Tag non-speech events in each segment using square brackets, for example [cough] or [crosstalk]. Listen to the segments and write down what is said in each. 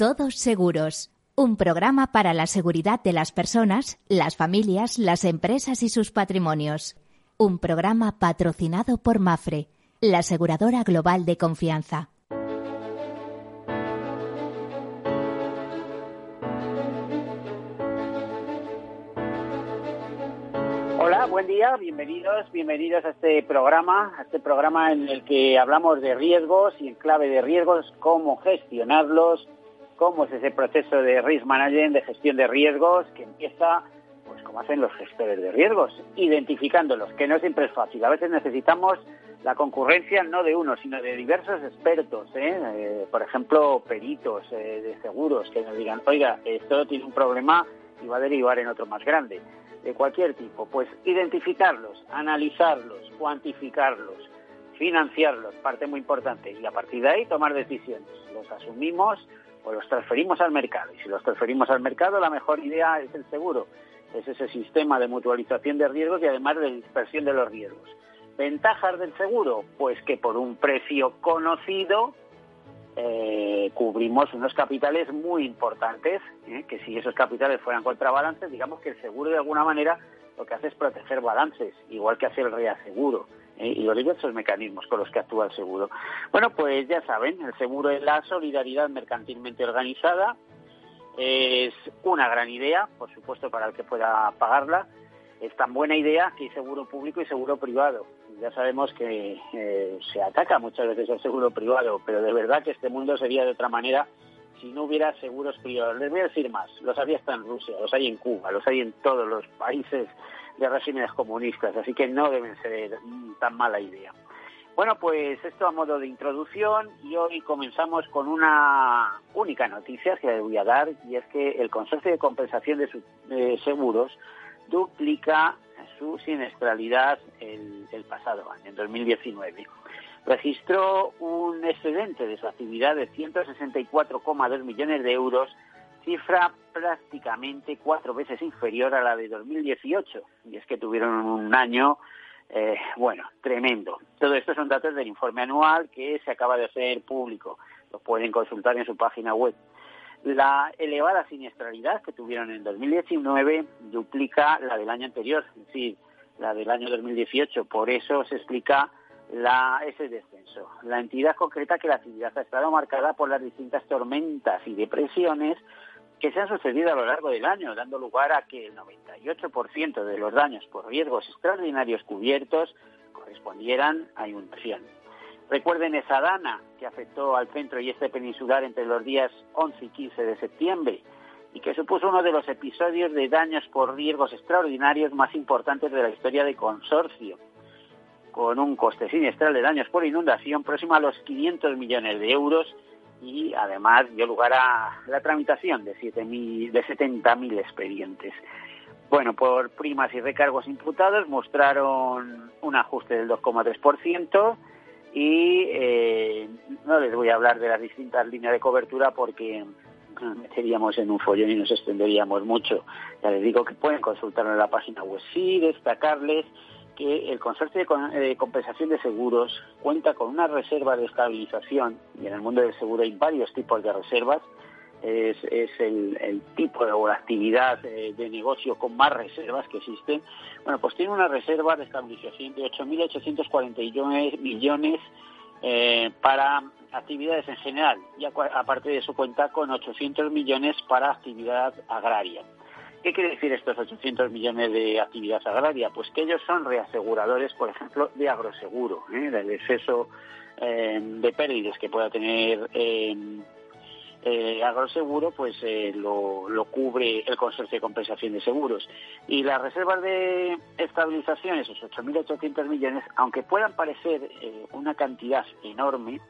Todos Seguros, un programa para la seguridad de las personas, las familias, las empresas y sus patrimonios. Un programa patrocinado por Mafre, la aseguradora global de confianza. Hola, buen día, bienvenidos, bienvenidos a este programa, a este programa en el que hablamos de riesgos y en clave de riesgos, cómo gestionarlos, cómo es ese proceso de risk management, de gestión de riesgos, que empieza, pues como hacen los gestores de riesgos, identificándolos, que no siempre es fácil. A veces necesitamos la concurrencia no de uno, sino de diversos expertos, ¿eh? Eh, por ejemplo, peritos eh, de seguros, que nos digan, oiga, esto tiene un problema y va a derivar en otro más grande de cualquier tipo, pues identificarlos, analizarlos, cuantificarlos, financiarlos, parte muy importante, y a partir de ahí tomar decisiones. Los asumimos o los transferimos al mercado. Y si los transferimos al mercado, la mejor idea es el seguro. Es ese sistema de mutualización de riesgos y además de dispersión de los riesgos. ¿Ventajas del seguro? Pues que por un precio conocido eh, cubrimos unos capitales muy importantes, ¿eh? que si esos capitales fueran contrabalances, digamos que el seguro de alguna manera lo que hace es proteger balances, igual que hace el reaseguro. Y los diversos mecanismos con los que actúa el seguro. Bueno, pues ya saben, el seguro es la solidaridad mercantilmente organizada, es una gran idea, por supuesto, para el que pueda pagarla. Es tan buena idea que hay seguro público y seguro privado ya sabemos que eh, se ataca muchas veces al seguro privado, pero de verdad que este mundo sería de otra manera si no hubiera seguros privados. Les voy a decir más, los había hasta en Rusia, los hay en Cuba, los hay en todos los países de regímenes comunistas, así que no deben ser tan mala idea. Bueno, pues esto a modo de introducción y hoy comenzamos con una única noticia que les voy a dar y es que el Consorcio de Compensación de Seguros duplica su siniestralidad el, pasado año, en 2019. Registró un excedente de su actividad de 164,2 millones de euros, cifra prácticamente cuatro veces inferior a la de 2018. Y es que tuvieron un año, eh, bueno, tremendo. Todo esto son datos del informe anual que se acaba de hacer público. Lo pueden consultar en su página web. La elevada siniestralidad que tuvieron en 2019 duplica la del año anterior, es decir, la del año 2018. Por eso se explica la, ese descenso. La entidad concreta que la actividad ha estado marcada por las distintas tormentas y depresiones que se han sucedido a lo largo del año, dando lugar a que el 98% de los daños por riesgos extraordinarios cubiertos correspondieran a inundación. Recuerden esa dana que afectó al centro y este peninsular entre los días 11 y 15 de septiembre y que supuso uno de los episodios de daños por riesgos extraordinarios más importantes de la historia del consorcio, con un coste sinestral de daños por inundación próximo a los 500 millones de euros y además dio lugar a la tramitación de, de 70.000 expedientes. Bueno, por primas y recargos imputados mostraron un ajuste del 2,3%, y eh, no les voy a hablar de las distintas líneas de cobertura porque meteríamos en un follón y nos extenderíamos mucho. Ya les digo que pueden consultarlo en la página web. Sí, destacarles que el Consorcio de Compensación de Seguros cuenta con una reserva de estabilización, y en el mundo del seguro hay varios tipos de reservas, es, el, tipo de, o la actividad de, negocio con más reservas que existen, bueno, pues tiene una reserva de estabilización de 8.841 millones eh, para actividades en general y aparte de eso cuenta con 800 millones para actividad agraria. ¿Qué quiere decir estos 800 millones de actividad agraria? Pues que ellos son reaseguradores, por ejemplo, de agroseguro, ¿eh? del exceso eh, de pérdidas que pueda tener eh, agroseguro pues eh, lo, cubre el consorcio de compensación de seguros y las reservas de estabilización esos 8.800 millones aunque puedan parecer una cantidad enorme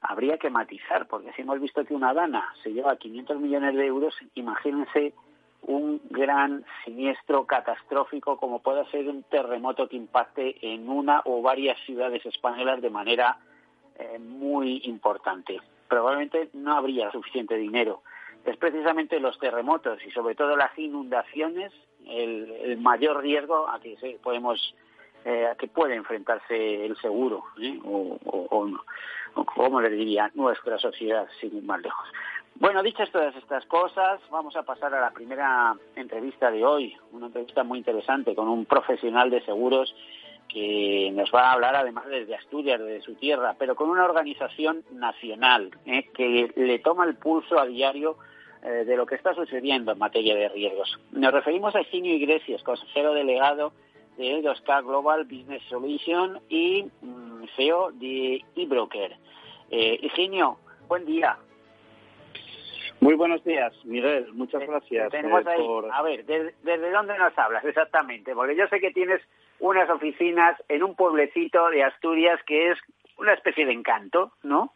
habría que matizar porque si hemos visto que una dana se lleva 500 millones de euros imagínense un gran siniestro catastrófico como pueda ser un terremoto que impacte en una o varias ciudades españolas de manera eh, muy importante probablemente no habría suficiente dinero. Es precisamente los terremotos y sobre todo las inundaciones el, mayor riesgo a que podemos eh, a que puede enfrentarse el seguro ¿eh? o, o, como les diría nuestra sociedad sin ir más lejos. Bueno, dichas todas estas cosas, vamos a pasar a la primera entrevista de hoy, una entrevista muy interesante con un profesional de seguros que nos va a hablar además desde Asturias, desde su tierra, pero con una organización nacional ¿eh? que le toma el pulso a diario eh, de lo que está sucediendo en materia de riesgos. Nos referimos a Eugenio Iglesias, consejero delegado de 2K Global Business Solution y mm, CEO de eBroker. Eh, buen día. Muy buenos días, Miguel. Muchas gracias. Eh, a ver, ¿desde, dónde nos hablas exactamente? Porque yo sé que tienes unas oficinas en un pueblecito de Asturias que es una especie de encanto, ¿no?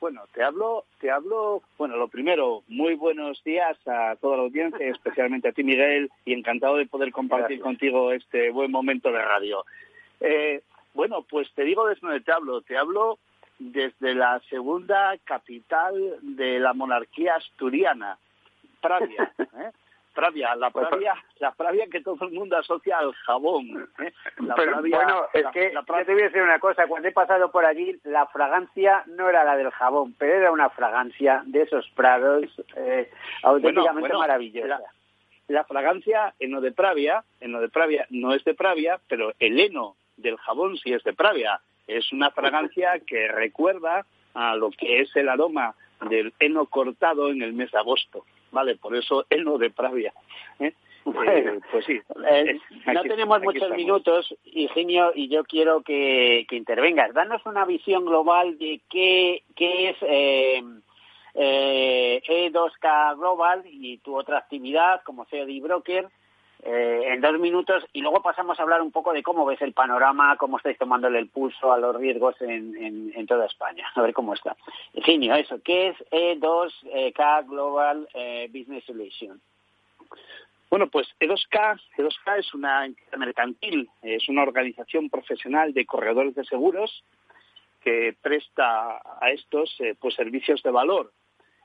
Bueno, te hablo, te hablo, bueno, lo primero, muy buenos días a toda la audiencia, [laughs] especialmente a ti, Miguel, y encantado de poder compartir contigo este buen momento de radio. Eh, bueno, pues te digo desde donde te hablo. Te hablo desde la segunda capital de la monarquía asturiana, Pravia. [laughs] ¿eh? Pravia, la pues, Pravia, la Pravia que todo el mundo asocia al jabón. ¿eh? bueno, es que yo te voy a decir una cosa, cuando he pasado por allí, la fragancia no era la del jabón, pero era una fragancia de esos prados eh, auténticamente maravillosa. La, fragancia en lo de Pravia, en lo de Pravia no es de Pravia, pero el heno del jabón sí es de Pravia. Es una fragancia que recuerda a lo que es el aroma del heno cortado en el mes de agosto, ¿vale? Por eso heno de Pravia. ¿eh? eh pues sí. Eh, no tenemos muchos minutos, Ingenio, y yo quiero que, que, intervengas. Danos una visión global de qué, qué es eh, E2K e Global y tu otra actividad como CEO de Broker eh, en dos minutos y luego pasamos a hablar un poco de cómo ves el panorama, cómo estáis tomándole el pulso a los riesgos en, toda España. [laughs] A ver cómo está. Ingenio, eso. ¿Qué es E2K Global eh, Business Solution? Bueno, pues E2K, E2K es una mercantil, es una organización profesional de corredores de seguros que presta a estos eh, pues servicios de valor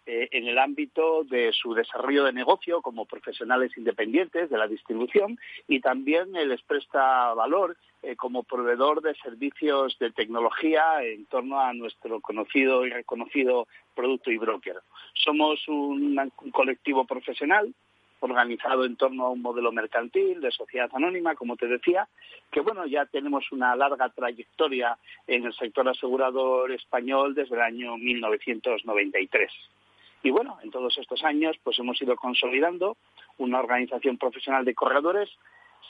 eh, en el ámbito de su desarrollo de negocio como profesionales independientes de la distribución y también les presta valor eh, como proveedor de servicios de tecnología en torno a nuestro conocido y reconocido producto y broker. Somos un, colectivo profesional organizado en torno a un modelo mercantil de sociedad anónima, como te decía, que bueno, ya tenemos una larga trayectoria en el sector asegurador español desde el año 1993. Y bueno, en todos estos años pues hemos ido consolidando una organización profesional de corredores,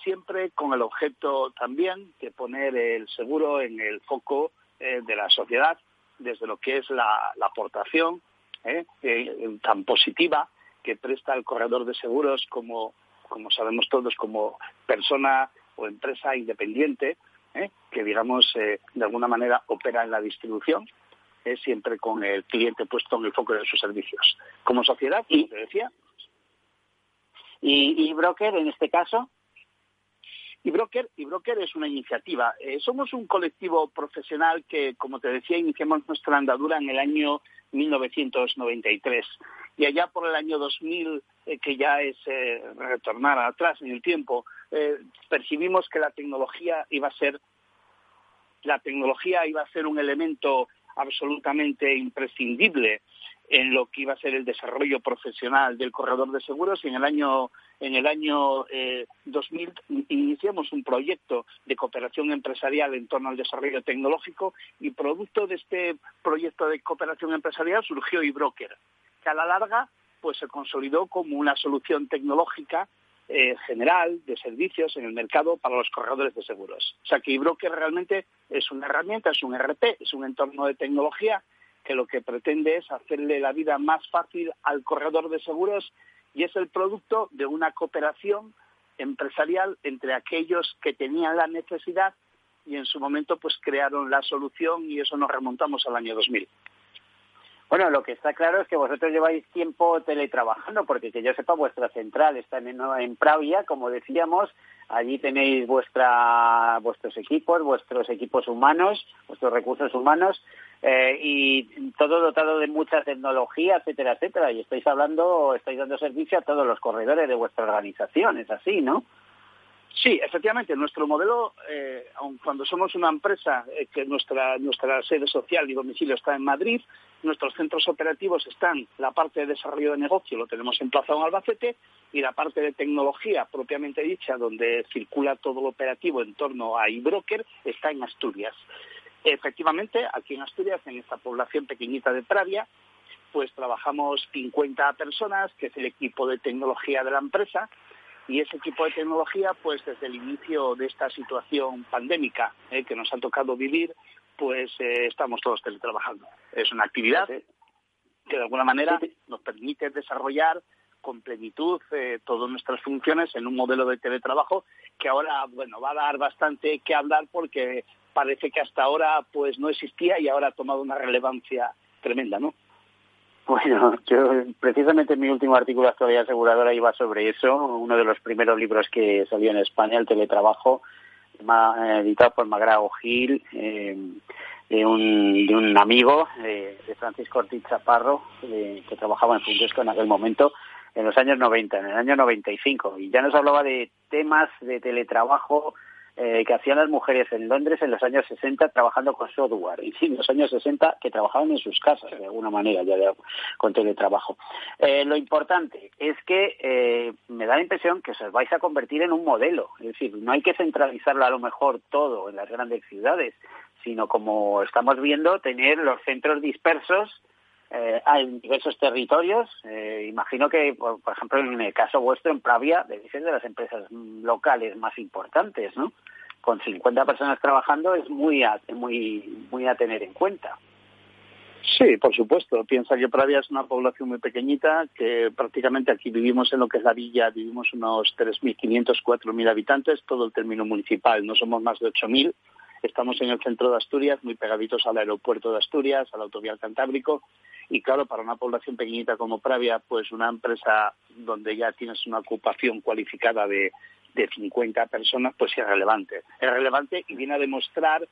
siempre con el objeto también de poner el seguro en el foco eh, de la sociedad, desde lo que es la, aportación eh, eh, tan positiva que presta el corredor de seguros como, como sabemos todos, como persona o empresa independiente, que digamos de alguna manera opera en la distribución es siempre con el cliente puesto en el foco de sus servicios. Como sociedad, como te decía. ¿Y, broker en este caso? Y Broker, y Broker es una iniciativa. Eh, somos un colectivo profesional que, como te decía, iniciamos nuestra andadura en el año 1993. Y allá por el año 2000, eh, que ya es eh, retornar atrás en el tiempo, percibimos que la tecnología iba a ser la tecnología iba a ser un elemento absolutamente imprescindible en lo que iba a ser el desarrollo profesional del corredor de seguros. Y en el año en el año 2000 eh, iniciamos un proyecto de cooperación empresarial en torno al desarrollo tecnológico y producto de este proyecto de cooperación empresarial surgió eBroker, que a la larga pues se consolidó como una solución tecnológica eh, general de servicios en el mercado para los corredores de seguros. O sea que realmente es una herramienta, es un RP, es un entorno de tecnología que lo que pretende es hacerle la vida más fácil al corredor de seguros y es el producto de una cooperación empresarial entre aquellos que tenían la necesidad y en su momento pues crearon la solución y eso nos remontamos al año 2000. Bueno, lo que está claro es que vosotros lleváis tiempo teletrabajando, porque que yo sepa, vuestra central está en, Pravia, como decíamos. Allí tenéis vuestra, vuestros equipos, vuestros equipos humanos, vuestros recursos humanos, eh, y todo dotado de mucha tecnología, etcétera, etcétera. Y estáis hablando, estáis dando servicio a todos los corredores de vuestra organización, es así, ¿no? Sí, efectivamente, nuestro modelo, eh, aun cuando somos una empresa eh, que nuestra, nuestra sede social y domicilio está en Madrid, Nuestros centros operativos están, la parte de desarrollo de negocio lo tenemos emplazado en Albacete y la parte de tecnología propiamente dicha, donde circula todo lo operativo en torno a iBroker, está en Asturias. Efectivamente, aquí en Asturias, en esta población pequeñita de Pravia, pues trabajamos 50 personas, que es el equipo de tecnología de la empresa, y ese equipo de tecnología, pues desde el inicio de esta situación pandémica eh, que nos ha tocado vivir, pues eh, estamos todos teletrabajando. Es una actividad que de alguna manera nos permite desarrollar con plenitud eh, todas nuestras funciones en un modelo de teletrabajo que ahora bueno va a dar bastante que hablar porque parece que hasta ahora pues no existía y ahora ha tomado una relevancia tremenda, ¿no? Bueno, yo precisamente mi último artículo de actualidad aseguradora iba sobre eso, uno de los primeros libros que salió en España, el teletrabajo, editado por Magrao Gil, eh, de, un, de un amigo de Francisco Ortiz Chaparro, que trabajaba en Fundesco en aquel momento, en los años 90, en el año 95, y ya nos hablaba de temas de teletrabajo eh, que hacían las mujeres en Londres en los años 60 trabajando con software y en los años 60 que trabajaban en sus casas de alguna manera ya con teletrabajo. Eh, lo importante es que eh, me da la impresión que os vais a convertir en un modelo, es decir, no hay que centralizarlo a lo mejor todo en las grandes ciudades, sino como estamos viendo, tener los centros dispersos eh, en diversos territorios. Eh, imagino que, por, ejemplo, en el caso vuestro, en Pravia, debe ser de las empresas locales más importantes, ¿no? Con 50 personas trabajando es muy a, muy, muy a tener en cuenta. Sí, por supuesto. Piensa que Pravia es una población muy pequeñita, que prácticamente aquí vivimos en lo que es la villa, vivimos unos 3.500, 4.000 habitantes, todo el término municipal, no somos más de 8.000. Estamos en el centro de Asturias, muy pegaditos al aeropuerto de Asturias, al autovial Cantábrico, y claro, para una población pequeñita como Pravia, pues una empresa donde ya tienes una ocupación cualificada de, de 50 personas, pues es relevante. Es relevante y viene a demostrar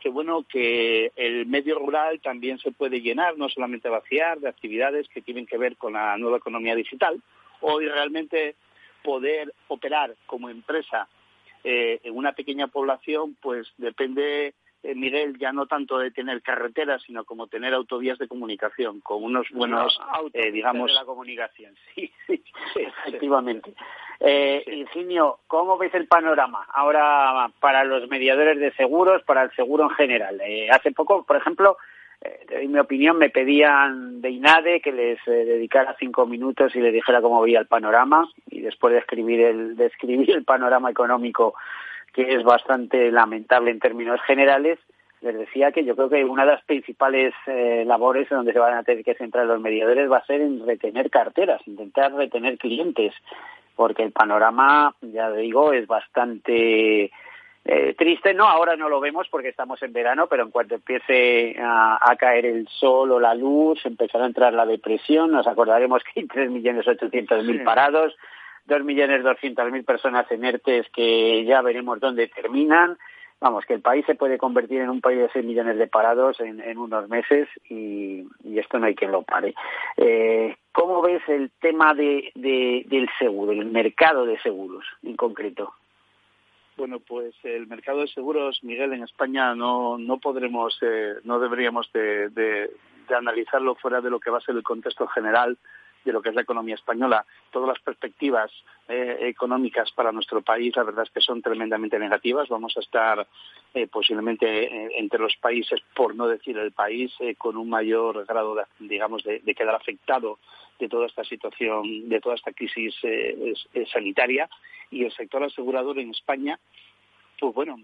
que bueno que el medio rural también se puede llenar, no solamente vaciar de actividades que tienen que ver con la nueva economía digital. Hoy realmente poder operar como empresa eh, en una pequeña población, pues depende eh, Miguel, ya no tanto de tener carreteras, sino como tener autovías de comunicación, con unos buenos, eh, digamos... De la comunicación, sí, [laughs] sí, efectivamente. Eh, Ingenio, ¿cómo ves el panorama ahora para los mediadores de seguros, para el seguro en general? Eh, hace poco, por ejemplo, en mi opinión, me pedían de INADE que les dedicara cinco minutos y les dijera cómo veía el panorama. Y después de escribir el, de el panorama económico que es bastante lamentable en términos generales, les decía que yo creo que una de las principales eh, labores en donde se van a tener que centrar los mediadores va a ser en retener carteras, intentar retener clientes, porque el panorama, ya digo, es bastante eh, triste. No, ahora no lo vemos porque estamos en verano, pero en cuanto empiece a, caer el sol o la luz, empezará a entrar la depresión. Nos acordaremos que hay 3.800.000 parados dos millones doscientas mil personas en ERTES que ya veremos dónde terminan. Vamos, que el país se puede convertir en un país de seis millones de parados en, unos meses y, esto no hay quien lo pare. Eh, ¿Cómo ves el tema de, del seguro, el mercado de seguros en concreto? Bueno, pues el mercado de seguros, Miguel, en España no, no podremos, eh, no deberíamos de, de, analizarlo fuera de lo que va a ser el contexto general de lo que es la economía española. Todas las perspectivas eh, económicas para nuestro país, la verdad es que son tremendamente negativas. Vamos a estar eh, posiblemente eh, entre los países, por no decir el país, con un mayor grado, de, digamos, de, quedar afectado de toda esta situación, de toda esta crisis sanitaria. Y el sector asegurador en España, pues bueno,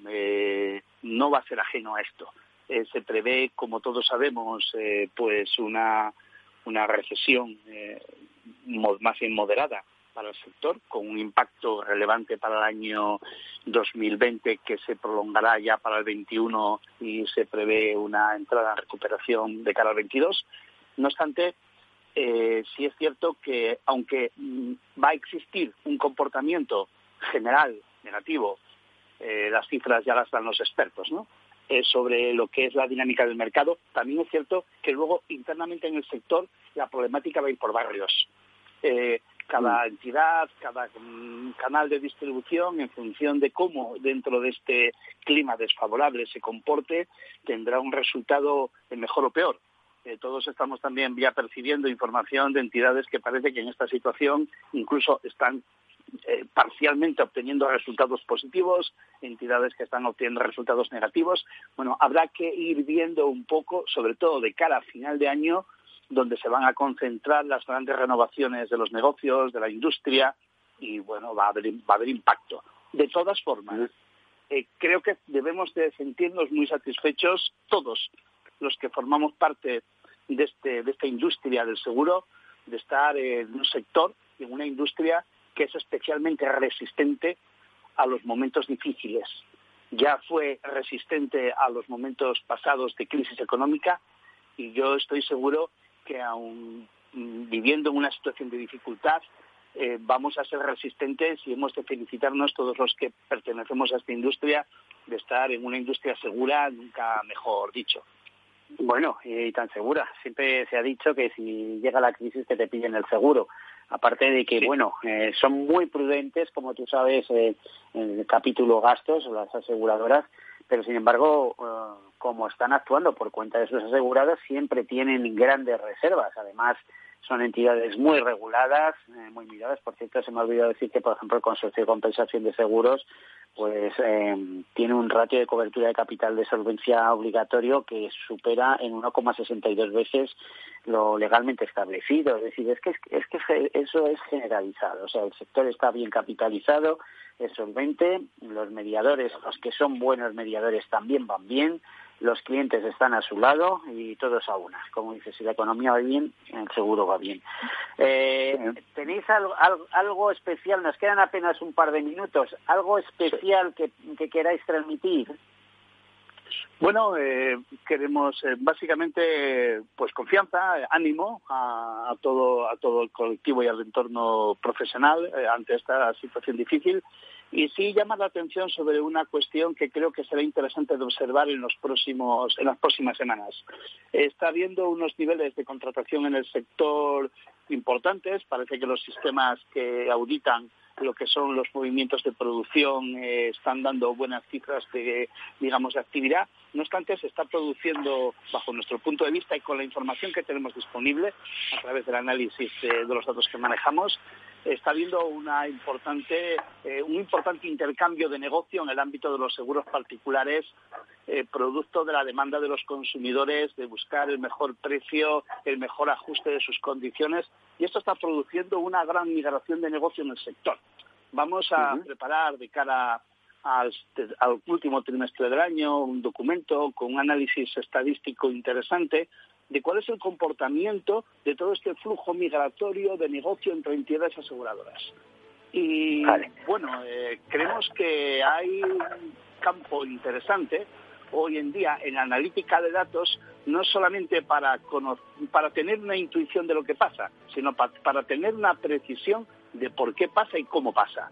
no va a ser ajeno a esto. se prevé, como todos sabemos, pues una una recesión eh, más bien moderada para el sector, con un impacto relevante para el año 2020 que se prolongará ya para el 21 y se prevé una entrada en recuperación de cara al 22. No obstante, eh, sí es cierto que aunque mm, va a existir un comportamiento general negativo, eh, las cifras ya las dan los expertos, ¿no? Eh, sobre lo que es la dinámica del mercado. También es cierto que luego internamente en el sector la problemática va a ir por barrios. Cada mm. entidad, cada mm, canal de distribución, en función de cómo dentro de este clima desfavorable se comporte, tendrá un resultado mejor o peor. Eh, todos estamos también ya percibiendo información de entidades que parece que en esta situación incluso están eh, parcialmente obteniendo resultados positivos, entidades que están obteniendo resultados negativos. Bueno, habrá que ir viendo un poco, sobre todo de cara a final de año, donde se van a concentrar las grandes renovaciones de los negocios, de la industria, y bueno, va a haber, va a haber impacto. De todas formas, eh, creo que debemos de sentirnos muy satisfechos todos los que formamos parte de, este, de esta industria del seguro, de estar en un sector, en una industria que es especialmente resistente a los momentos difíciles. Ya fue resistente a los momentos pasados de crisis económica y yo estoy seguro que aún viviendo en una situación de dificultad, eh, vamos a ser resistentes y hemos de felicitarnos todos los que pertenecemos a esta industria de estar en una industria segura, nunca mejor dicho. Bueno, y tan segura. Siempre se ha dicho que si llega la crisis que te piden el seguro. Aparte de que, bueno, eh, son muy prudentes, como tú sabes, eh, en el capítulo gastos, las aseguradoras, pero sin embargo, eh, como están actuando por cuenta de sus asegurados, siempre tienen grandes reservas. Además, son entidades muy reguladas, eh, muy miradas. Por cierto, se me ha olvidado decir que, por ejemplo, el Consorcio de Compensación de Seguros pues eh, tiene un ratio de cobertura de capital de solvencia obligatorio que supera en 1,62 veces lo legalmente establecido. Es decir, es que, es que eso es generalizado. O sea, el sector está bien capitalizado, es solvente, los mediadores, los que son buenos mediadores también van bien, los clientes están a su lado y todos a una. Como dices, si la economía va bien, el seguro va bien. Eh, ¿Tenéis algo, especial? Nos quedan apenas un par de minutos. ¿Algo especial que, queráis transmitir? Bueno, eh, queremos eh, básicamente pues confianza, ánimo a, todo a todo el colectivo y al entorno profesional ante esta situación difícil y sí llama la atención sobre una cuestión que creo que será interesante de observar en, los próximos, en las próximas semanas. Está habiendo unos niveles de contratación en el sector importantes. Parece que los sistemas que auditan lo que son los movimientos de producción eh, están dando buenas cifras de, digamos, de actividad. No obstante, se está produciendo, bajo nuestro punto de vista y con la información que tenemos disponible a través del análisis de los datos que manejamos, está habiendo una importante, eh, un importante intercambio de negocio en el ámbito de los seguros particulares, eh, producto de la demanda de los consumidores de buscar el mejor precio, el mejor ajuste de sus condiciones, y esto está produciendo una gran migración de negocio en el sector. Vamos a preparar de cara al, último trimestre del año un documento con un análisis estadístico interesante de cuál es el comportamiento de todo este flujo migratorio de negocio entre entidades aseguradoras. Y bueno, eh, creemos que hay un campo interesante hoy en día en analítica de datos, no solamente para, para tener una intuición de lo que pasa, sino para tener una precisión de por qué pasa y cómo pasa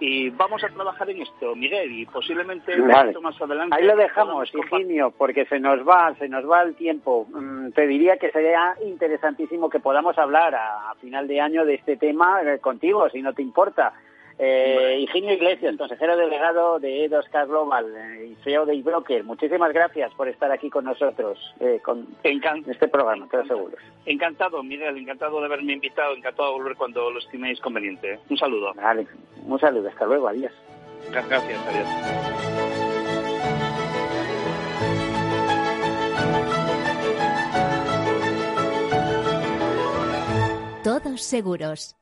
y vamos a trabajar en esto, Miguel, y posiblemente más adelante. Ahí lo dejamos, Higinio, porque se nos va, se nos va el tiempo. Mm, te diría que sería interesantísimo que podamos hablar a final de año de este tema eh, contigo, si no te importa. Eh, Higinio Iglesias, consejero delegado de Edoscar Global eh, y CEO de iBroker, muchísimas gracias por estar aquí con nosotros eh, con este programa, te seguro. Encantado, Miguel, encantado de haberme invitado, encantado de volver cuando lo estiméis conveniente. Un saludo. Vale, un saludo, hasta luego, adiós. Gracias, adiós. Todos seguros.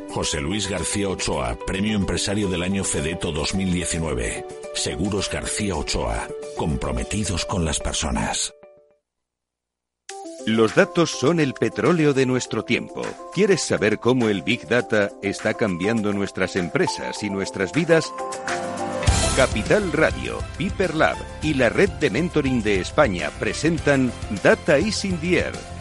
José Luis García Ochoa, Premio Empresario del Año Fedeto 2019. Seguros García Ochoa, comprometidos con las personas. Los datos son el petróleo de nuestro tiempo. ¿Quieres saber cómo el Big Data está cambiando nuestras empresas y nuestras vidas? Capital Radio, Piper Lab y la Red de Mentoring de España presentan Data is in the Air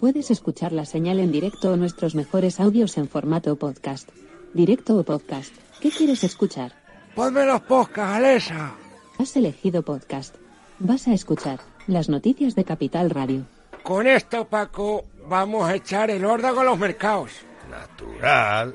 Puedes escuchar la señal en directo o nuestros mejores audios en formato podcast. Directo o podcast. ¿Qué quieres escuchar? Ponme los podcasts, Alexa. Has elegido podcast. Vas a escuchar las noticias de Capital Radio. Con esto, Paco, vamos a echar el órdago a los mercados. Natural.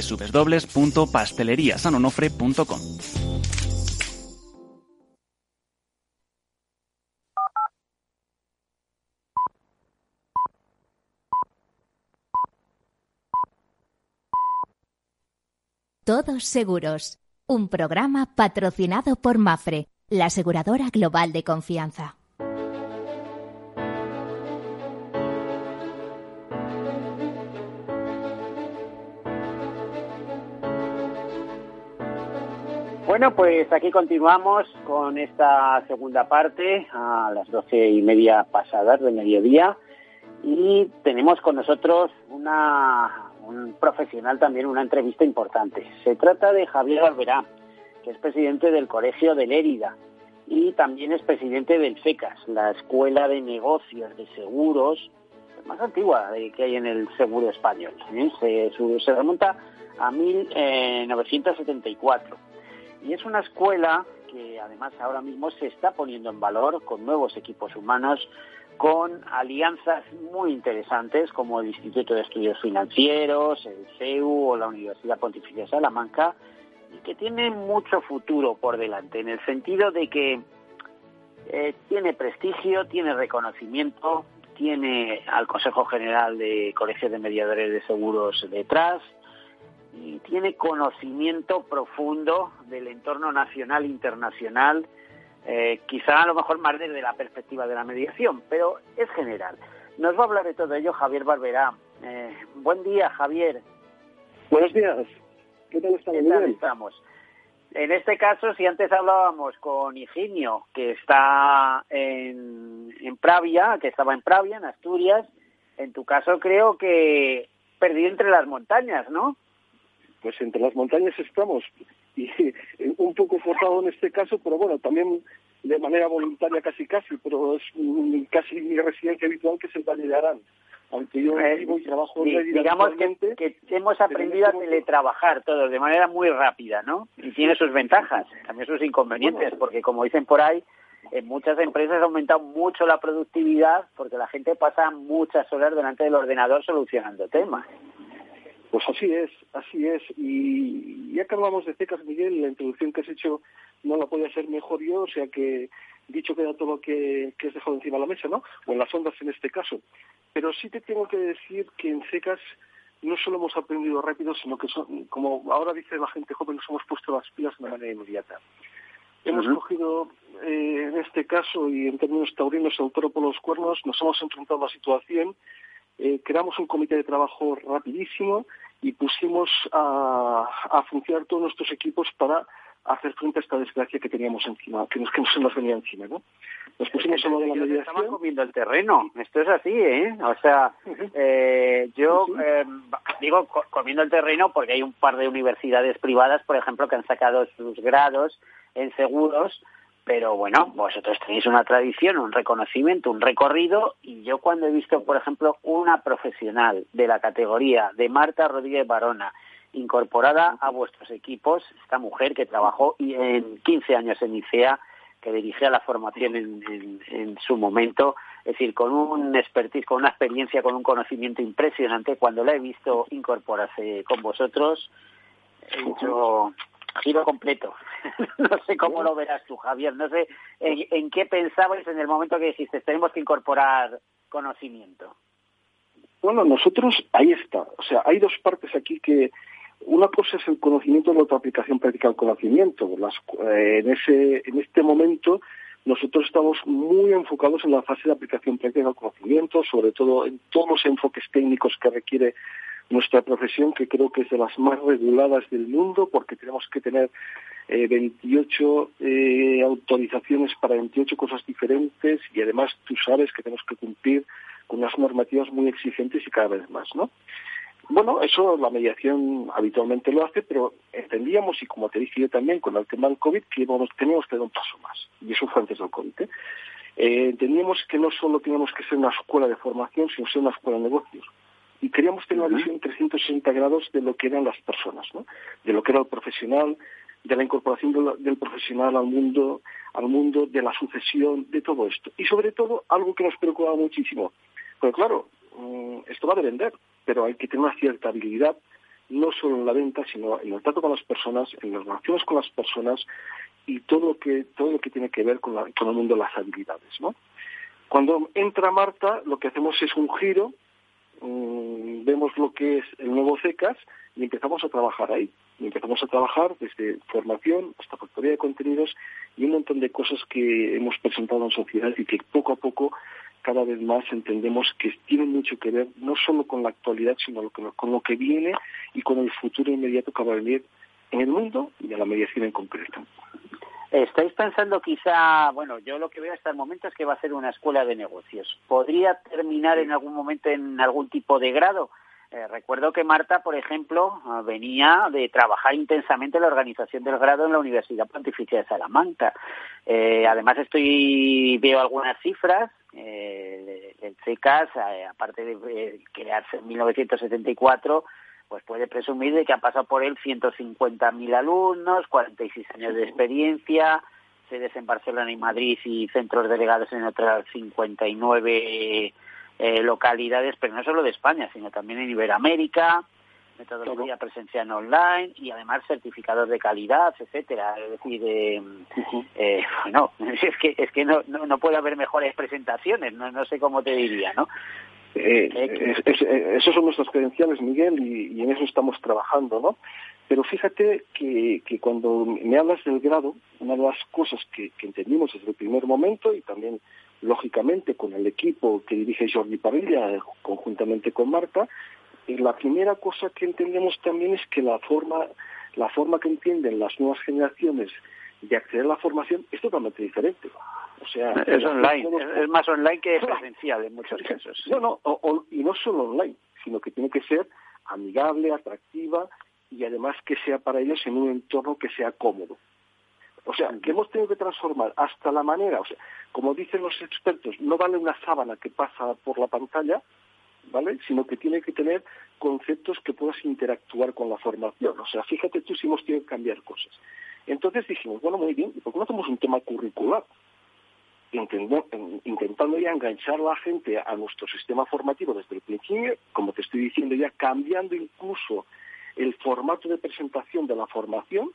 www.pasteleriasanonofre.com. Todos Seguros, un programa patrocinado por Mafre, la aseguradora global de confianza. Bueno, pues aquí continuamos con esta segunda parte a las doce y media pasadas de mediodía y tenemos con nosotros una, un profesional también, una entrevista importante. Se trata de Javier Alberá, que es presidente del Colegio de Lérida y también es presidente del FECAS, la Escuela de Negocios de Seguros más antigua que hay en el seguro español. ¿eh? Se, remonta a 1974 y es una escuela que además ahora mismo se está poniendo en valor con nuevos equipos humanos con alianzas muy interesantes como el Instituto de Estudios Financieros, el CEU o la Universidad Pontificia Salamanca, y que tiene mucho futuro por delante, en el sentido de que eh, tiene prestigio, tiene reconocimiento, tiene al Consejo General de Colegios de Mediadores de Seguros detrás, y tiene conocimiento profundo del entorno nacional e internacional eh, quizá a lo mejor más desde la perspectiva de la mediación, pero es general. Nos va a hablar de todo ello Javier Barberá. Eh, buen día, Javier. Buenos días. ¿Qué tal estamos? En este caso, si antes hablábamos con Higinio, que está en, en Pravia, que estaba en Pravia, en Asturias, en tu caso creo que perdido entre las montañas, ¿no? Pues entre las montañas estamos y un poco forzado en este caso, pero bueno, también de manera voluntaria casi casi, pero es casi mi residencia habitual que es el Valle de Arán. Aunque yo eh, vivo y trabajo Digamos que, que, hemos aprendido a teletrabajar todos de manera muy rápida, ¿no? Y tiene sus ventajas, también sus inconvenientes, porque como dicen por ahí, en muchas empresas ha aumentado mucho la productividad porque la gente pasa muchas horas delante del ordenador solucionando temas. Pues así es, así es. Y ya que hablamos de CECAS, Miguel, la introducción que has hecho no la podía ser mejor yo, o sea que dicho queda todo lo que, que has dejado encima de la mesa, ¿no? O en las ondas en este caso. Pero sí te tengo que decir que en CECAS no solo hemos aprendido rápido, sino que, son, como ahora dice la gente joven, nos hemos puesto las pilas de manera inmediata. Hemos cogido, eh, en este caso, y en términos taurinos, el toro por los cuernos, nos hemos enfrentado a la situación eh, creamos un comité de trabajo rapidísimo y pusimos a, funcionar todos nuestros equipos para hacer frente a esta desgracia que teníamos encima, que nos, que nos venía encima, ¿no? Nos pusimos en lo de la mediación. Estamos comiendo el terreno, esto es así, ¿eh? O sea, eh, yo eh, digo comiendo el terreno porque hay un par de universidades privadas, por ejemplo, que han sacado sus grados en seguros pero bueno, vosotros tenéis una tradición, un reconocimiento, un recorrido y yo cuando he visto, por ejemplo, una profesional de la categoría de Marta Rodríguez Barona incorporada a vuestros equipos, esta mujer que trabajó en 15 años en ICEA, que dirigía la formación en, en, su momento, es decir, con un expertise, con una experiencia, con un conocimiento impresionante, cuando la he visto incorporarse con vosotros, he dicho, giro completo. [laughs] no sé cómo lo verás tú, Javier. No sé en, qué pensabais en el momento que dijiste, tenemos que incorporar conocimiento. Bueno, nosotros, ahí está. O sea, hay dos partes aquí que una cosa es el conocimiento y la otra aplicación práctica del conocimiento. Eh, en, ese, en este momento nosotros estamos muy enfocados en la fase de aplicación práctica del conocimiento, sobre todo en todos los enfoques técnicos que requiere nuestra profesión, que creo que es de las más reguladas del mundo, porque tenemos que tener eh, 28 eh, autorizaciones para 28 cosas diferentes y además tú sabes que tenemos que cumplir con unas normativas muy exigentes y cada vez más, ¿no? Bueno, eso la mediación habitualmente lo hace, pero entendíamos, y como te dije yo también con el tema del COVID, que teníamos que dar un paso más, y eso fue antes del COVID. ¿eh? Eh, entendíamos que no solo teníamos que ser una escuela de formación, sino ser una escuela de negocios y queríamos tener una visión 360 grados de lo que eran las personas, ¿no? de lo que era el profesional, de la incorporación del profesional al mundo, al mundo de la sucesión, de todo esto. Y sobre todo, algo que nos preocupaba muchísimo, porque claro, mm, esto va de vender, pero hay que tener una cierta habilidad, no solo en la venta, sino en el trato con las personas, en las relaciones con las personas y todo lo que, todo lo que tiene que ver con, con el mundo de las habilidades. ¿no? Cuando entra Marta, lo que hacemos es un giro Mm, vemos lo que es el nuevo CECAS y empezamos a trabajar ahí. y empezamos a trabajar desde formación hasta factoría de contenidos y un montón de cosas que hemos presentado en sociedad y que poco a poco cada vez más entendemos que tienen mucho que ver no solo con la actualidad, sino con lo que viene y con el futuro inmediato que va a venir en el mundo y en la mediación en concreto. ¿Estáis pensando quizá, bueno, yo lo que veo hasta el momento es que va a ser una escuela de negocios. ¿Podría terminar en algún momento en algún tipo de grado? Eh, recuerdo que Marta, por ejemplo, ah, venía de trabajar intensamente en la organización del grado en la Universidad Pontificia de Salamanca. Eh, además, estoy veo algunas cifras. Eh, el CECAS, eh, aparte de crearse en 1974, pues puede presumir de que han pasado por él 150.000 alumnos, 46 años de experiencia, sedes en Barcelona y Madrid y centros delegados en otras 59 eh, localidades, pero no solo de España, sino también en Iberoamérica, metodología presencial online y además certificados de calidad, etcétera. Es decir, eh, eh, [laughs] bueno, [laughs] es que es que no, no, no puede haber mejores presentaciones, no, no sé cómo te diría, ¿no? Eh, eh, eh, esos son nuestros credenciales, Miguel, y, en eso estamos trabajando, ¿no? Pero fíjate que, cuando me hablas del grado, una de las cosas que, entendimos desde el primer momento y también, lógicamente, con el equipo que dirige Jordi Parrilla, conjuntamente con Marta, la primera cosa que entendemos también es que la forma, la forma que entienden las nuevas generaciones de acceder a la formación es totalmente diferente. O sea, es online, es, más online que presencial en muchos [laughs] casos. No, no, y no solo online, sino que tiene que ser amigable, atractiva y además que sea para ellos en un entorno que sea cómodo. O sea, que hemos tenido que transformar hasta la manera, o sea, como dicen los expertos, no vale una sábana que pasa por la pantalla, ¿vale? Sino que tiene que tener conceptos que puedas interactuar con la formación. O sea, fíjate tú si hemos tenido que cambiar cosas. Entonces dijimos, bueno, muy bien, ¿y por qué no hacemos un tema curricular? Intentando ya enganchar a la gente a nuestro sistema formativo desde el principio, como te estoy diciendo ya, cambiando incluso el formato de presentación de la formación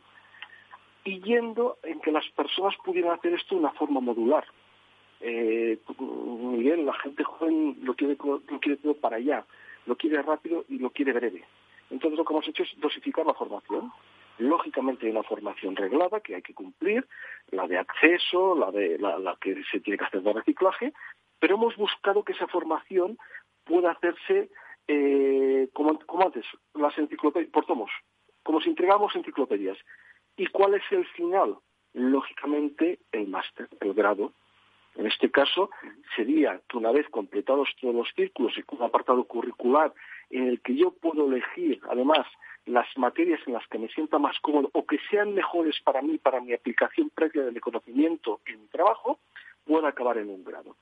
y yendo en que las personas pudieran hacer esto de una forma modular. Eh, Miguel, la gente joven lo quiere, lo quiere todo para allá, lo quiere rápido y lo quiere breve. Entonces lo que hemos hecho es dosificar la formación. Lógicamente hay una formación reglada que hay que cumplir, la de acceso, la de la, que se tiene que hacer de reciclaje, pero hemos buscado que esa formación pueda hacerse eh, como, antes, las enciclopedias, por tomos, como si entregamos enciclopedias. ¿Y cuál es el final? Lógicamente el máster, el grado. En este caso sería que una vez completados todos los círculos y con un apartado curricular en el que yo puedo elegir, además, las materias en las que me sienta más cómodo o que sean mejores para mí, para mi aplicación previa del conocimiento en mi trabajo, pueda acabar en un grado.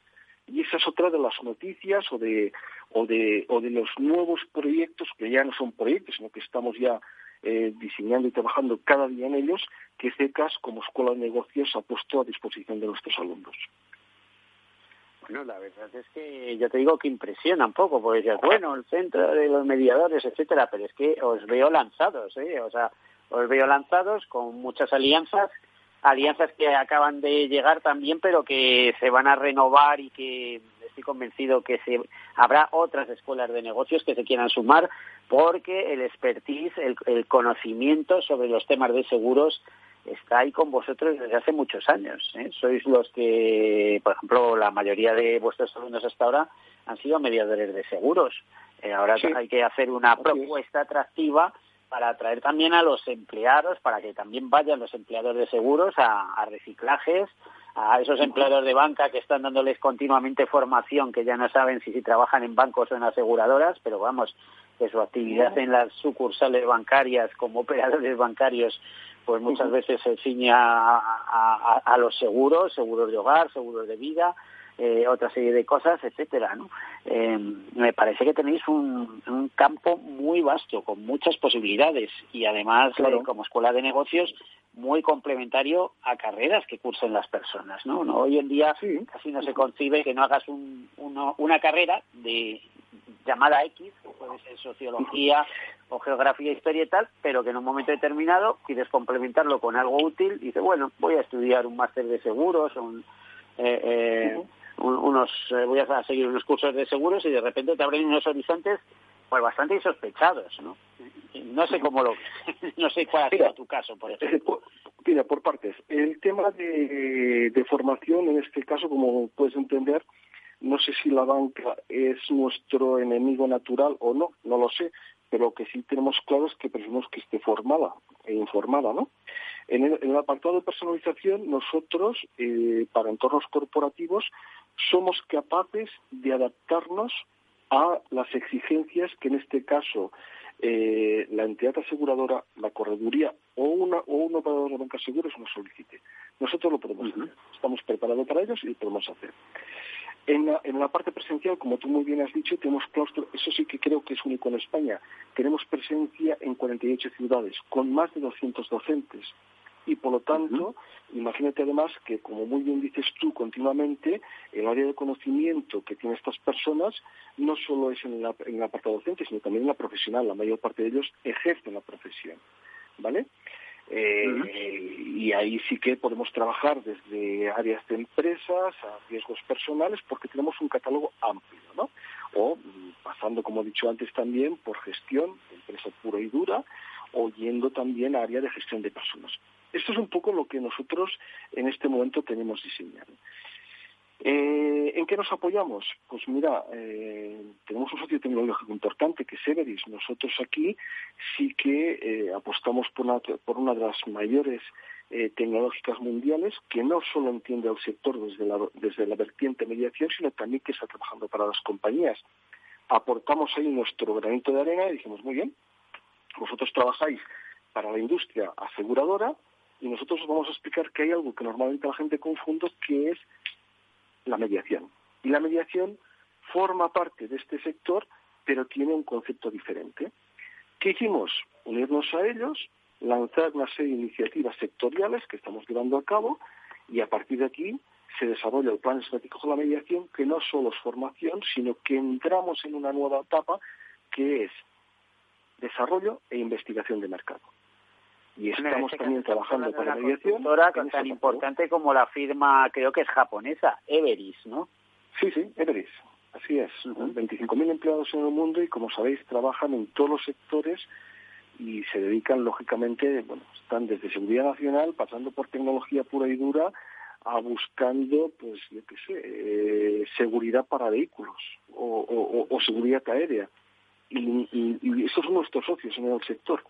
Y esa es otra de las noticias o de, o de, o de los nuevos proyectos, que ya no son proyectos, sino que estamos ya eh, diseñando y trabajando cada día en ellos, que CECAS como Escuela de Negocios ha puesto a disposición de nuestros alumnos. Bueno, la verdad es que yo te digo que impresiona un poco, porque dices, bueno, el centro de los mediadores, etcétera, pero es que os veo lanzados, ¿eh? O sea, os veo lanzados con muchas alianzas, alianzas que acaban de llegar también, pero que se van a renovar y que estoy convencido que se, habrá otras escuelas de negocios que se quieran sumar, porque el expertise, el conocimiento sobre los temas de seguros está ahí con vosotros desde hace muchos años. ¿eh? Sois los que, por ejemplo, la mayoría de vuestros alumnos hasta ahora han sido mediadores de seguros. Eh, ahora hay que hacer una propuesta atractiva para atraer también a los empleados, para que también vayan los empleados de seguros a, reciclajes, a esos empleados de banca que están dándoles continuamente formación, que ya no saben si, si trabajan en bancos o en aseguradoras, pero vamos, que su actividad en las sucursales bancarias como operadores bancarios pues muchas veces se ciñe a, los seguros, seguros de hogar, seguros de vida, eh, otra serie de cosas, etcétera, ¿no? Eh, me parece que tenéis un, campo muy vasto, con muchas posibilidades y además, eh, como escuela de negocios, muy complementario a carreras que cursen las personas, ¿no? Hoy en día casi no se concibe que no hagas una carrera de llamada X, puede ser sociología o geografía, historia y tal, pero que en un momento determinado quieres complementarlo con algo útil y dices, bueno, voy a estudiar un máster de seguros o eh, eh, unos, eh, voy a seguir unos cursos de seguros y de repente te abren unos horizontes pues bastante insospechados, ¿no? No sé cómo lo, [laughs] no sé cuál ha sido tu caso, por ejemplo. Mira, por partes. El tema de, de formación, en este caso, como puedes entender, no sé si la banca es nuestro enemigo natural o no, no lo sé, pero lo que sí tenemos claro es que preferimos que esté formada e informada, ¿no? En el, apartado de personalización, nosotros, eh, para entornos corporativos, somos capaces de adaptarnos a las exigencias que en este caso eh, la entidad aseguradora, la correduría o, una, o un operador de banca seguros nos solicite. Nosotros lo podemos hacer. Estamos preparados para ellos y lo podemos hacer. En la, parte presencial, como tú muy bien has dicho, tenemos claustro, eso sí que creo que es único en España. Tenemos presencia en 48 ciudades, con más de 200 docentes. Y por lo tanto, imagínate además que, como muy bien dices tú continuamente, el área de conocimiento que tienen estas personas no solo es en la, en la parte docente, sino también en la profesional. La mayor parte de ellos ejercen la profesión. ¿Vale? Eh, y ahí sí que podemos trabajar desde áreas de empresas a riesgos personales porque tenemos un catálogo amplio, ¿no? O mm, pasando, como he dicho antes también, por gestión, de empresa pura y dura, o yendo también a área de gestión de personas. Esto es un poco lo que nosotros en este momento tenemos diseñado. Eh, ¿En qué nos apoyamos? Pues mira, eh, tenemos un socio tecnológico importante que es Everis. Nosotros aquí sí que eh, apostamos por una, por una de las mayores tecnológicas mundiales que no solo entiende al sector desde la, desde la vertiente mediación, sino también que está trabajando para las compañías. Aportamos ahí nuestro granito de arena y dijimos, muy bien, vosotros trabajáis para la industria aseguradora y nosotros os vamos a explicar que hay algo que normalmente la gente confunde, que es la mediación. Y la mediación forma parte de este sector, pero tiene un concepto diferente. ¿Qué hicimos? Unirnos a ellos, lanzar una serie de iniciativas sectoriales que estamos llevando a cabo y a partir de aquí se desarrolla el plan estratégico de la mediación que no solo es formación, sino que entramos en una nueva etapa que es desarrollo e investigación de mercado y estamos este también trabajando para mediación. tan importante como la firma, creo que es japonesa, Everis, ¿no? Sí, sí, Everis, así es. 25.000 empleados en el mundo y, como sabéis, trabajan en todos los sectores y se dedican, lógicamente, bueno, están desde seguridad nacional, pasando por tecnología pura y dura, a buscando, pues, yo qué sé, eh, seguridad para vehículos o, seguridad aérea. Y, y esos son nuestros socios en el sector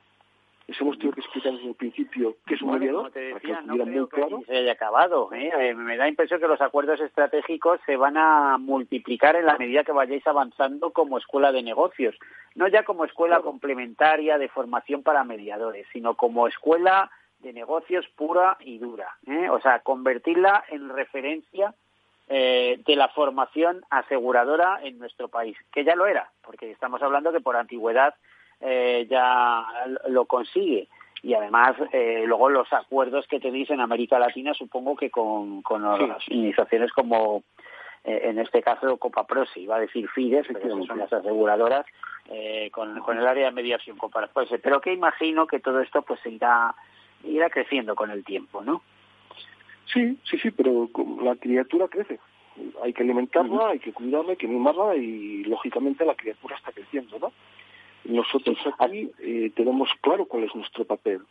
hemos tenido que explicar desde el principio que es un mediador, para que no muy claro. se haya acabado. ¿eh? ¿eh? me da la impresión que los acuerdos estratégicos se van a multiplicar en la medida que vayáis avanzando como escuela de negocios. No ya como escuela complementaria de formación para mediadores, sino como escuela de negocios pura y dura. ¿eh? O sea, convertirla en referencia eh, de la formación aseguradora en nuestro país, que ya lo era, porque estamos hablando que por antigüedad eh, ya lo consigue. Y además, eh, luego los acuerdos que tenéis en América Latina, supongo que con, con organizaciones como, eh, en este caso, Copa Pro, se iba a decir FIDES, pero son las aseguradoras, eh, con, con el área de mediación Copa Pro. Pero que imagino que todo esto pues irá, irá creciendo con el tiempo, ¿no? Sí, sí, sí, pero la criatura crece. Hay que alimentarla, hay que cuidarla, hay que mimarla y, lógicamente, la criatura está creciendo, ¿no? Nosotros aquí eh, tenemos claro cuál es nuestro papel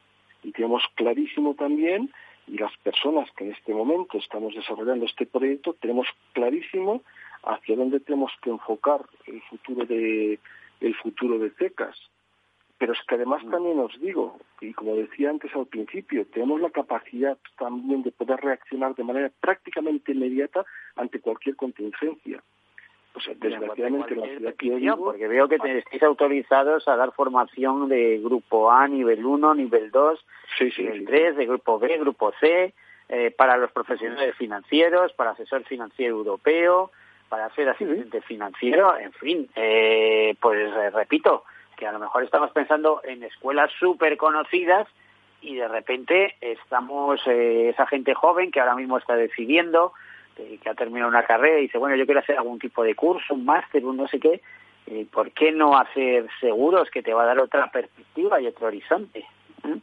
y tenemos clarísimo también, y las personas que en este momento estamos desarrollando este proyecto, tenemos clarísimo hacia dónde tenemos que enfocar el futuro de, el futuro de CECAS. Pero es que además mm. también os digo, y como decía antes al principio, tenemos la capacidad también de poder reaccionar de manera prácticamente inmediata ante cualquier contingencia. Pues desgraciadamente la ciudad que Porque veo que estáis autorizados a dar formación de grupo A, nivel 1, nivel 2, nivel 3, de grupo B, grupo C, eh, para los profesionales financieros, para asesor financiero europeo, para ser asistente financiero, en fin, eh, pues eh, repito, que a lo mejor estamos pensando en escuelas súper conocidas y de repente estamos, esa gente joven que ahora mismo está decidiendo, que ha terminado una carrera y dice, bueno, yo quiero hacer algún tipo de curso, un máster, un no sé qué, eh, ¿por qué no hacer seguros que te va a dar otra perspectiva y otro horizonte? ¿Mm?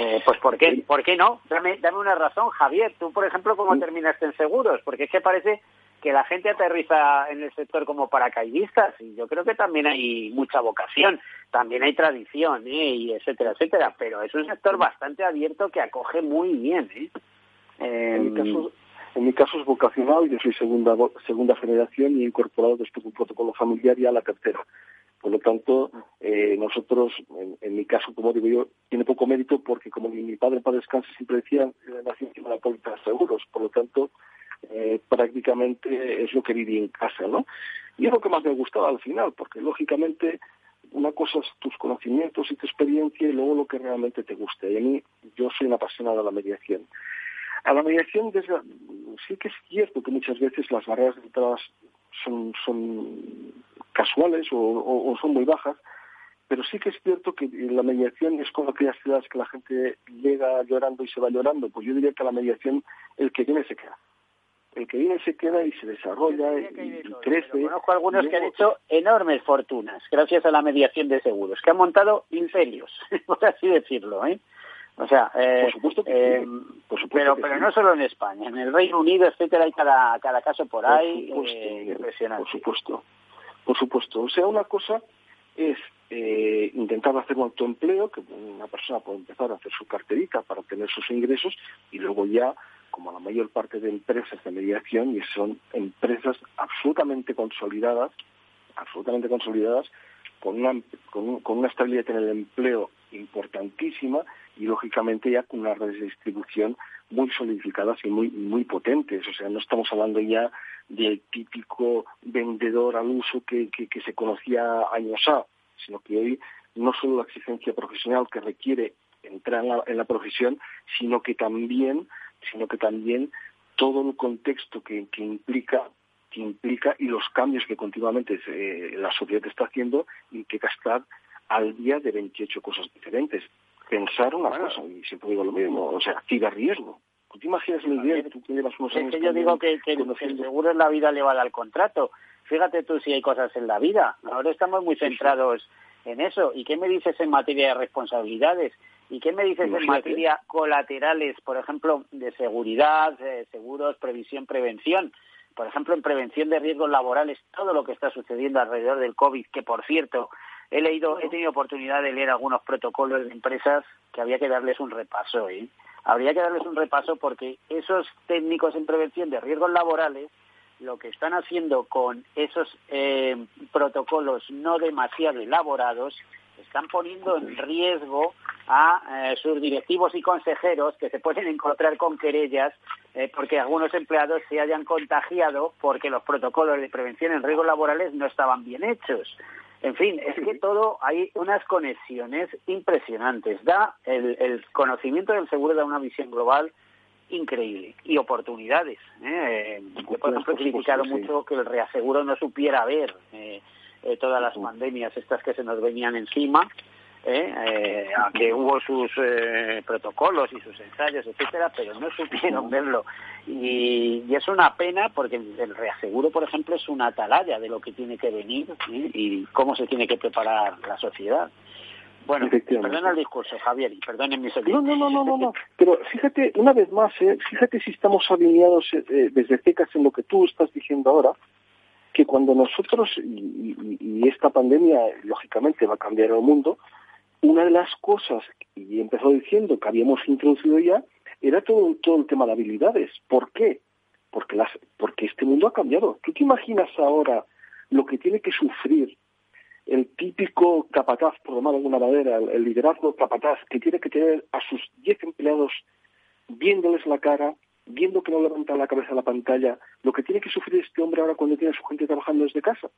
Eh, pues ¿por qué, ¿por qué no? Dame, dame una razón, Javier. Tú, por ejemplo, ¿cómo terminaste en seguros? Porque es que parece que la gente aterriza en el sector como paracaidistas y yo creo que también hay mucha vocación, también hay tradición, ¿eh? y etcétera, etcétera, pero es un sector bastante abierto que acoge muy bien. ¿eh? Caso, en mi caso es vocacional, yo soy segunda segunda generación y he incorporado después un protocolo familiar ya a la tercera. Por lo tanto, eh, nosotros, en, mi caso, como digo yo, tiene poco mérito porque como mi, padre para descanso siempre decía, nací encima de la póliza de seguros. Por lo tanto, eh, prácticamente es lo que viví en casa, ¿no? Y es lo que más me gustaba al final, porque lógicamente una cosa es tus conocimientos y tu experiencia y luego lo que realmente te gusta. Y a mí, yo soy una apasionada de la mediación. A la mediación, sí que es cierto que muchas veces las barreras de entradas son, son casuales o, son muy bajas, pero sí que es cierto que la mediación es como aquellas ciudades que la gente llega llorando y se va llorando. Pues yo diría que la mediación, el que viene se queda el que viene se queda y se desarrolla y, crece. conozco algunos que han hecho enormes fortunas gracias a la mediación de seguros, que han montado imperios, [laughs] por así decirlo, ¿eh? O sea, eh, por supuesto que eh, pero, pero no solo en España, en el Reino Unido, etcétera, hay cada, cada caso por, ahí eh, impresionante. Por supuesto, por supuesto. O sea, una cosa es eh, intentar hacer un autoempleo, que una persona puede empezar a hacer su carterita para tener sus ingresos y luego ya como la mayor parte de empresas de mediación y son empresas absolutamente consolidadas, absolutamente consolidadas, con una, con, una estabilidad en el empleo importantísima y lógicamente ya con unas redes de distribución muy solidificadas y muy muy potentes. O sea, no estamos hablando ya del típico vendedor al uso que, que, se conocía años A, sino que hoy no solo la exigencia profesional que requiere entrar en la, en la profesión, sino que también sino que también todo el contexto que, implica que implica y los cambios que continuamente eh, la sociedad está haciendo implica estar al día de 28 cosas diferentes. Pensar una cosa, y siempre digo lo mismo, o sea, riesgo. ¿Tú te imaginas el día que tú llevas unos años... Es que yo digo que, que, el seguro en la vida le va al contrato. Fíjate tú si hay cosas en la vida. Ahora estamos muy centrados en eso. ¿Y qué me dices en materia de responsabilidades? ¿Y qué me dices en materia colaterales, por ejemplo, de seguridad, seguros, previsión, prevención? Por ejemplo, en prevención de riesgos laborales, todo lo que está sucediendo alrededor del COVID, que por cierto, he leído, he tenido oportunidad de leer algunos protocolos de empresas que había que darles un repaso, ¿eh? Habría que darles un repaso porque esos técnicos en prevención de riesgos laborales lo que están haciendo con esos eh, protocolos no demasiado elaborados están poniendo en riesgo a eh, sus directivos y consejeros que se pueden encontrar con querellas eh, porque algunos empleados se hayan contagiado porque los protocolos de prevención en riesgos laborales no estaban bien hechos. En fin, es que todo hay unas conexiones impresionantes. Da el, el conocimiento del seguro da una visión global increíble y oportunidades. ¿eh? Yo, por ejemplo, he criticado mucho que el reaseguro no supiera ver eh, eh, todas las pandemias estas que se nos venían encima, ¿eh? eh aunque hubo sus eh, protocolos y sus ensayos, etcétera, pero no supieron [laughs] verlo. Y, y, es una pena porque el reaseguro, por ejemplo, es una atalaya de lo que tiene que venir y cómo se tiene que preparar la sociedad. Bueno, perdona el discurso, Javier, y perdonen mis no, no, no, no, no, no, pero fíjate, una vez más, eh, fíjate si estamos alineados eh, desde CECAS en lo que tú estás diciendo ahora, que cuando nosotros, y, esta pandemia lógicamente va a cambiar el mundo, una de las cosas, y empezó diciendo que habíamos introducido ya, era todo, todo el tema de habilidades. ¿Por qué? Porque, las, porque este mundo ha cambiado. ¿Tú te imaginas ahora lo que tiene que sufrir el típico capataz, por llamar de alguna manera, el, liderazgo capataz, que tiene que tener a sus 10 empleados viéndoles la cara, viendo que no levanta la cabeza a la pantalla, lo que tiene que sufrir este hombre ahora cuando tiene a su gente trabajando desde casa.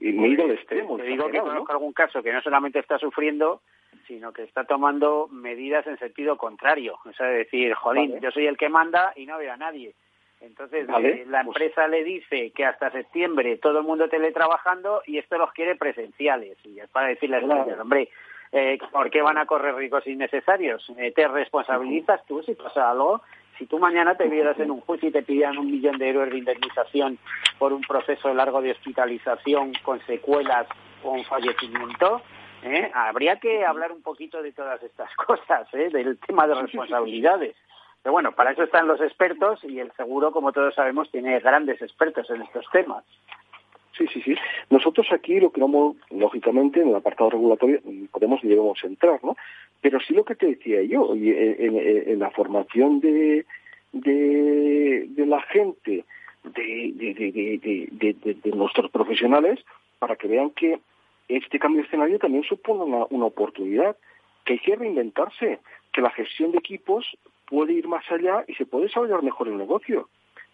Y me he ido al extremo. Te digo que conozco algún caso que no solamente está sufriendo, sino que está tomando medidas en sentido contrario. O sea, decir, jolín, yo soy el que manda y no veo a nadie. Entonces eh, la pues empresa le dice que hasta septiembre todo el mundo teletrabajando y esto los quiere presenciales. Y es para decirle a las hombre, eh, ¿por qué van a correr ricos innecesarios? Eh, ¿Te responsabilizas tú si pasa algo? Si tú mañana te vieras en un juicio y te pidieran un millón de euros de indemnización por un proceso largo de hospitalización con secuelas o un fallecimiento, ¿eh? habría que hablar un poquito de todas estas [laughs] cosas, ¿eh? del tema de responsabilidades. Pero bueno, para eso están los expertos y el seguro, como todos sabemos, tiene grandes expertos en estos temas. Sí, sí, sí. Nosotros aquí lo que vamos, lógicamente, en el apartado regulatorio podemos y debemos entrar, ¿no? Pero sí lo que te decía yo, en, la formación de, de, la gente, de, de, de, nuestros profesionales, para que vean que este cambio de escenario también supone una, una oportunidad, que hay que reinventarse, que la gestión de equipos puede ir más allá y se puede desarrollar mejor el negocio,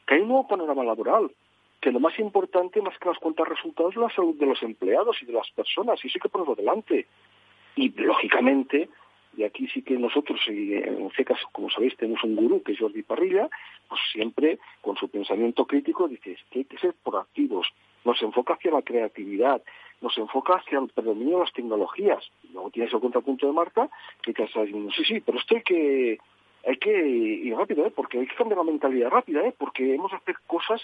que hay un nuevo panorama laboral, que lo más importante, más que las cuentas resultados, es la salud de los empleados y de las personas, y eso hay que ponerlo delante. Y, lógicamente, y aquí sí que nosotros, en CECAS, como sabéis, tenemos un gurú que es Jordi Parrilla, pues siempre con su pensamiento crítico dice que hay que ser proactivos, nos enfoca hacia la creatividad, nos enfoca hacia el predominio de las tecnologías. Luego tienes el contrapunto de Marta, que te está diciendo, sí, sí, pero esto hay que, hay que ir rápido, ¿eh? porque hay que cambiar la mentalidad rápida, ¿eh? porque hemos de hacer cosas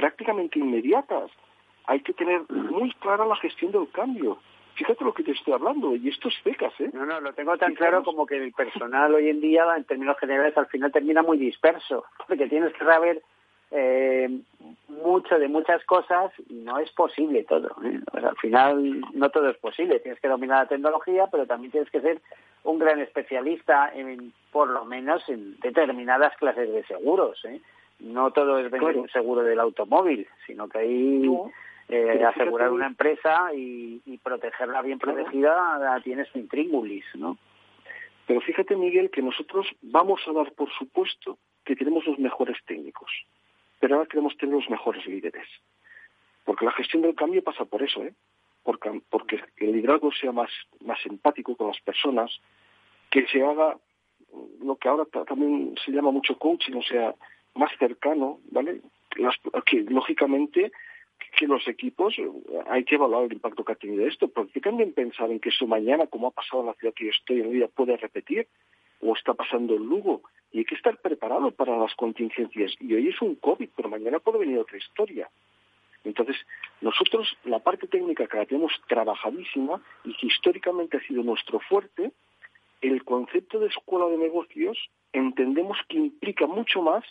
prácticamente inmediatas. Hay que tener muy clara la gestión del cambio. Fíjate lo que te estoy hablando, y esto es fecas, ¿eh? No, no, lo tengo tan claro como que el personal hoy en día, en términos generales, al final termina muy disperso, porque tienes que saber eh, mucho de muchas cosas y no es posible todo. ¿eh? al final no todo es posible. Tienes que dominar la tecnología, pero también tienes que ser un gran especialista, en, por lo menos en determinadas clases de seguros. ¿eh? No todo es vender un seguro del automóvil, sino que ahí eh, asegurar una empresa y, protegerla bien protegida la tienes un intríngulis, ¿no? Pero fíjate, Miguel, que nosotros vamos a dar por supuesto que tenemos los mejores técnicos, pero ahora queremos tener los mejores líderes. Porque la gestión del cambio pasa por eso, ¿eh? Porque, porque el liderazgo sea más, más empático con las personas, que se haga lo que ahora también se llama mucho coaching, o sea, más cercano, ¿vale? que lógicamente que los equipos eh, hay que evaluar el impacto que ha tenido esto, porque también pensar en que eso mañana, como ha pasado en la ciudad que yo estoy en día, puede repetir o está pasando en Lugo. Y hay que estar preparado para las contingencias. Y hoy es un COVID, pero mañana puede venir otra historia. Entonces, nosotros la parte técnica que la tenemos trabajadísima y que históricamente ha sido nuestro fuerte, el concepto de escuela de negocios entendemos que implica mucho más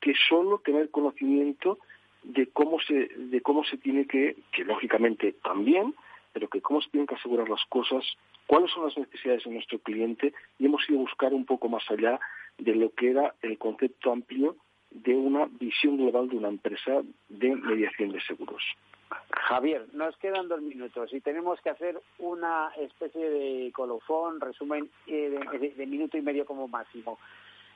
que solo tener conocimiento de cómo se, de cómo se tiene que, que lógicamente también, pero que cómo se tienen que asegurar las cosas, cuáles son las necesidades de nuestro cliente y hemos ido a buscar un poco más allá de lo que era el concepto amplio de una visión global de una empresa de mediación de seguros. Javier, nos quedan dos minutos y tenemos que hacer una especie de colofón, resumen eh, de, minuto y medio como máximo.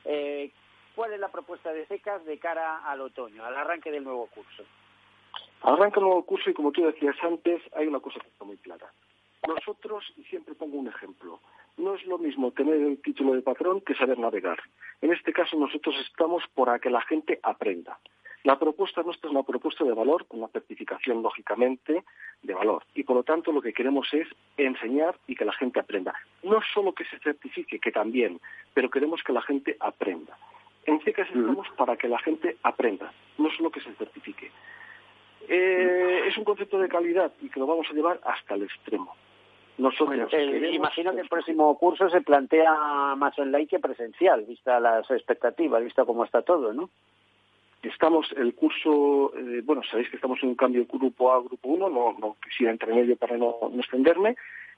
Eh, ¿Cuál es la propuesta de SECAS de cara al otoño, al arranque del nuevo curso? Arranca el nuevo curso y como tú decías antes, hay una cosa que está muy clara. Nosotros, y siempre pongo un ejemplo, no es lo mismo tener el título de patrón que saber navegar. En este caso nosotros estamos para que la gente aprenda. La propuesta nuestra es una propuesta de valor, con una certificación, lógicamente, de valor. Y por lo tanto lo que queremos es enseñar y que la gente aprenda. No solo que se certifique, que también, pero queremos que la gente aprenda. En CECAS estamos para que la gente aprenda, no solo que se certifique. Eh, es un concepto de calidad y que lo vamos a llevar hasta el extremo. Nosotros eh, imagino que el próximo curso se plantea más online que presencial, vista las expectativas, vista cómo está todo, ¿no? Estamos, el curso, eh, bueno, sabéis que estamos en un cambio grupo A, grupo 1, no, no quisiera entre medio para no, no extenderme,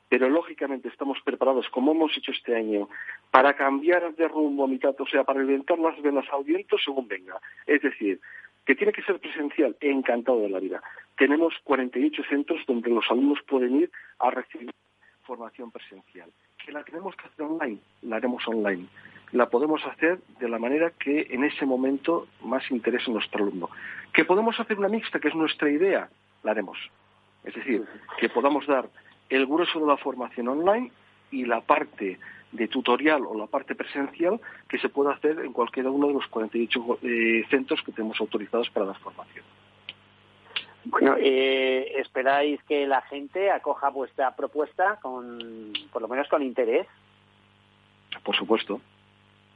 pero lógicamente estamos preparados, como hemos hecho este año, para cambiar de rumbo a mitad, o sea, para inventar las venas al según venga. Es decir, que tiene que ser presencial, encantado de la vida. Tenemos 48 centros donde los alumnos pueden ir a recibir formación presencial. Que la tenemos que hacer online, la haremos online. La podemos hacer de la manera que en ese momento más interese a nuestro alumno. Que podemos hacer una mixta, que es nuestra idea, la haremos. Es decir, que podamos dar el grueso de la formación online y la parte de tutorial o la parte presencial que se puede hacer en cualquiera uno de los 48 eh, centros que tenemos autorizados para dar formación. Bueno, eh, ¿esperáis que la gente acoja vuestra propuesta con, por lo menos con interés? Por supuesto.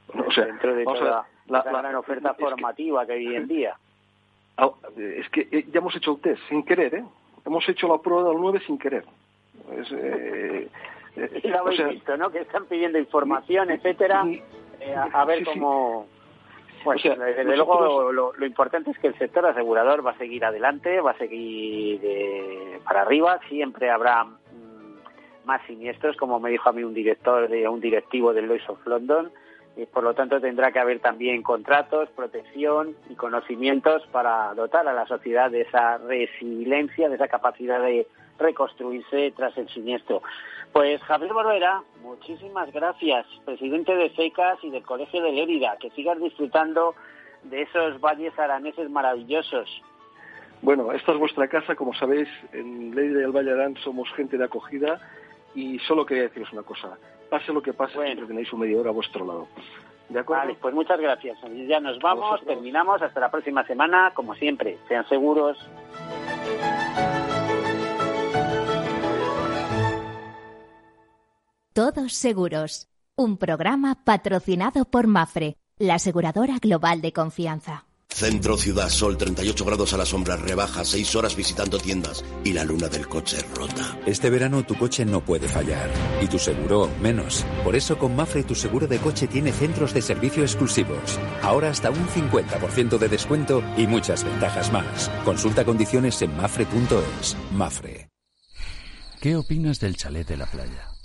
o sea, dentro de toda la, gran oferta formativa que, hay hoy en día. Ah, es que eh, ya hemos hecho el test sin querer, ¿eh? Hemos hecho la prueba del 9 sin querer. Es, eh, lo habéis visto, ¿no? Que están pidiendo información, etcétera, eh, a, ver cómo... Pues desde luego lo, importante es que el sector asegurador va a seguir adelante, va a seguir eh, para arriba, siempre habrá mm, más siniestros, como me dijo a mí un director de un directivo del Lloyd's of London, y por lo tanto tendrá que haber también contratos, protección y conocimientos para dotar a la sociedad de esa resiliencia, de esa capacidad de reconstruirse tras el siniestro. Pues Javier Barbera, muchísimas gracias, presidente de FECAS y del Colegio de Lérida, que sigas disfrutando de esos valles araneses maravillosos. Bueno, esta es vuestra casa, como sabéis, en Lérida y el Valle Arán somos gente de acogida y solo quería deciros una cosa, pase lo que pase, siempre tenéis un medio hora a vuestro lado. ¿De acuerdo? Vale, pues muchas gracias. Ya nos vamos, terminamos, hasta la próxima semana, como siempre, sean seguros. Todos Seguros, un programa patrocinado por Mafre, la aseguradora global de confianza. Centro Ciudad Sol, 38 grados a la sombra, rebaja, 6 horas visitando tiendas y la luna del coche rota. Este verano tu coche no puede fallar y tu seguro menos. Por eso con Mafre tu seguro de coche tiene centros de servicio exclusivos. Ahora hasta un 50% de descuento y muchas ventajas más. Consulta condiciones en mafre.es. Mafre. ¿Qué opinas del chalet de la playa?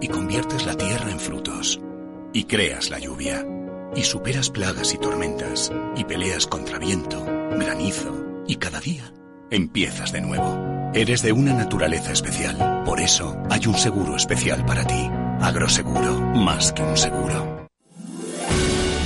y conviertes la tierra en frutos, y creas la lluvia, y superas plagas y tormentas, y peleas contra viento, granizo, y cada día empiezas de nuevo. Eres de una naturaleza especial, por eso hay un seguro especial para ti. Agroseguro, más que un seguro.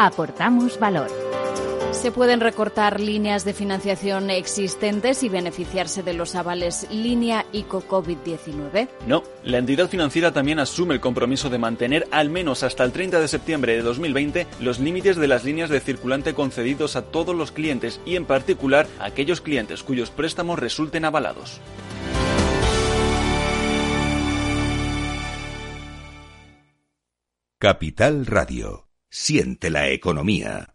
aportamos valor. Se pueden recortar líneas de financiación existentes y beneficiarse de los avales línea ICO COVID-19. No, la entidad financiera también asume el compromiso de mantener al menos hasta el 30 de septiembre de 2020 los límites de las líneas de circulante concedidos a todos los clientes y en particular a aquellos clientes cuyos préstamos resulten avalados. Capital Radio. Siente la economía.